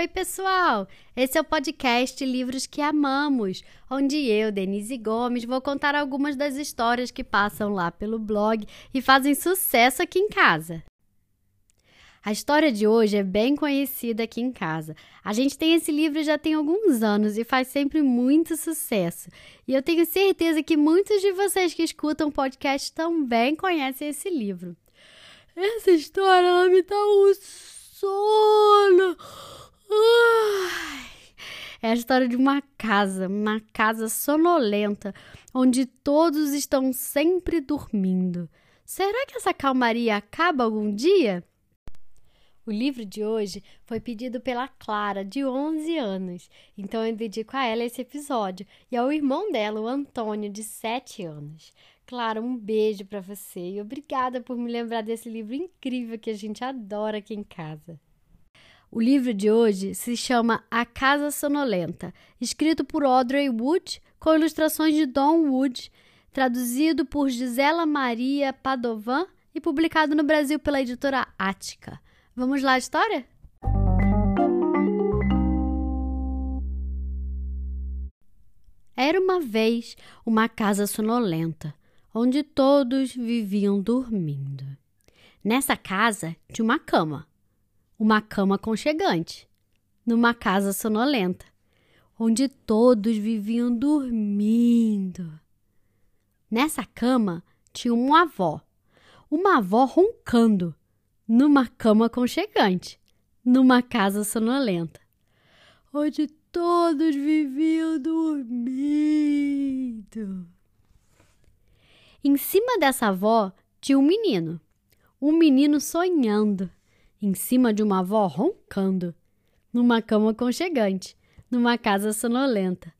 Oi, pessoal! Esse é o podcast Livros que Amamos, onde eu, Denise Gomes, vou contar algumas das histórias que passam lá pelo blog e fazem sucesso aqui em casa. A história de hoje é bem conhecida aqui em casa. A gente tem esse livro já tem alguns anos e faz sempre muito sucesso. E eu tenho certeza que muitos de vocês que escutam o podcast também conhecem esse livro. Essa história ela me dá um sono. É a história de uma casa, uma casa sonolenta, onde todos estão sempre dormindo. Será que essa calmaria acaba algum dia? O livro de hoje foi pedido pela Clara, de 11 anos, então eu dedico a ela esse episódio e ao irmão dela, o Antônio, de 7 anos. Clara, um beijo para você e obrigada por me lembrar desse livro incrível que a gente adora aqui em casa. O livro de hoje se chama A Casa Sonolenta, escrito por Audrey Wood, com ilustrações de Don Wood, traduzido por Gisela Maria Padovan e publicado no Brasil pela editora Ática. Vamos lá história? Era uma vez uma casa sonolenta, onde todos viviam dormindo. Nessa casa tinha uma cama uma cama aconchegante, numa casa sonolenta, onde todos viviam dormindo. Nessa cama tinha uma avó, uma avó roncando, numa cama aconchegante, numa casa sonolenta, onde todos viviam dormindo. Em cima dessa avó tinha um menino, um menino sonhando em cima de uma avó roncando, numa cama conchegante, numa casa sonolenta,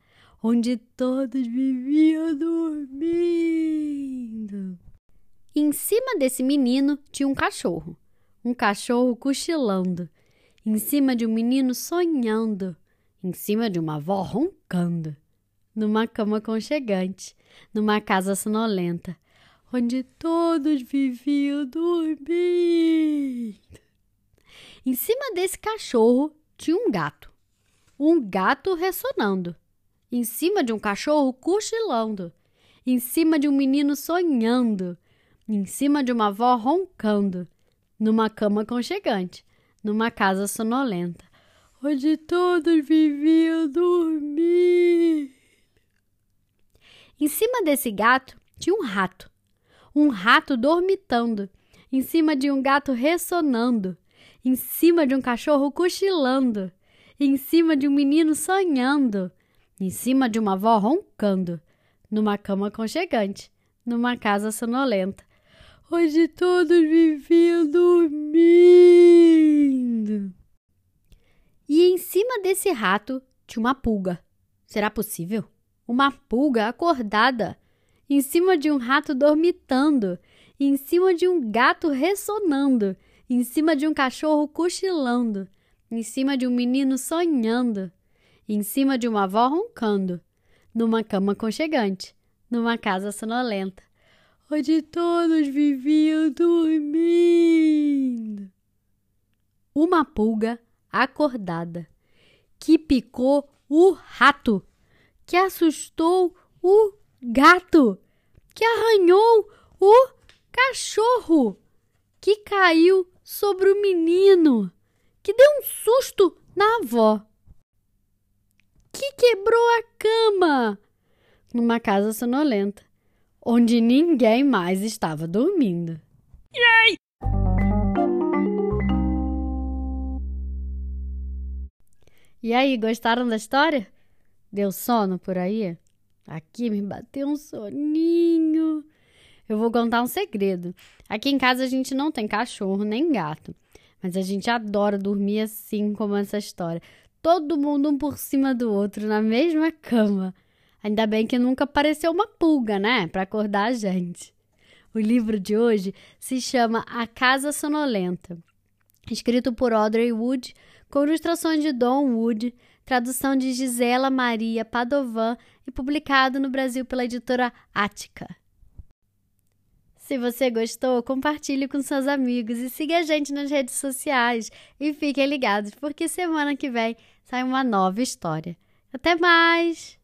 onde todos viviam dormindo. Em cima desse menino tinha um cachorro, um cachorro cochilando, em cima de um menino sonhando, em cima de uma avó roncando, numa cama conchegante, numa casa sonolenta, onde todos viviam dormindo. Em cima desse cachorro tinha um gato. Um gato ressonando. Em cima de um cachorro cochilando. Em cima de um menino sonhando. Em cima de uma avó roncando. Numa cama conchegante. Numa casa sonolenta. Onde todos viviam dormindo. Em cima desse gato tinha um rato. Um rato dormitando. Em cima de um gato ressonando em cima de um cachorro cochilando, em cima de um menino sonhando, em cima de uma avó roncando, numa cama aconchegante, numa casa sonolenta, onde todos viviam dormindo. E em cima desse rato tinha uma pulga. Será possível? Uma pulga acordada, em cima de um rato dormitando, em cima de um gato ressonando, em cima de um cachorro cochilando, em cima de um menino sonhando, em cima de uma avó roncando, numa cama conchegante, numa casa sonolenta, onde todos viviam dormindo. Uma pulga acordada que picou o rato, que assustou o gato, que arranhou o cachorro, que caiu sobre o menino, que deu um susto na avó, que quebrou a cama numa casa sonolenta, onde ninguém mais estava dormindo. Yay! E aí, gostaram da história? Deu sono por aí? Aqui me bateu um soninho. Eu vou contar um segredo. Aqui em casa a gente não tem cachorro nem gato, mas a gente adora dormir assim como essa história. Todo mundo um por cima do outro na mesma cama. Ainda bem que nunca apareceu uma pulga, né, para acordar a gente. O livro de hoje se chama A Casa Sonolenta, escrito por Audrey Wood, com ilustrações de Don Wood, tradução de Gisela Maria Padovan e publicado no Brasil pela editora Ática. Se você gostou, compartilhe com seus amigos e siga a gente nas redes sociais. E fiquem ligados, porque semana que vem sai uma nova história. Até mais!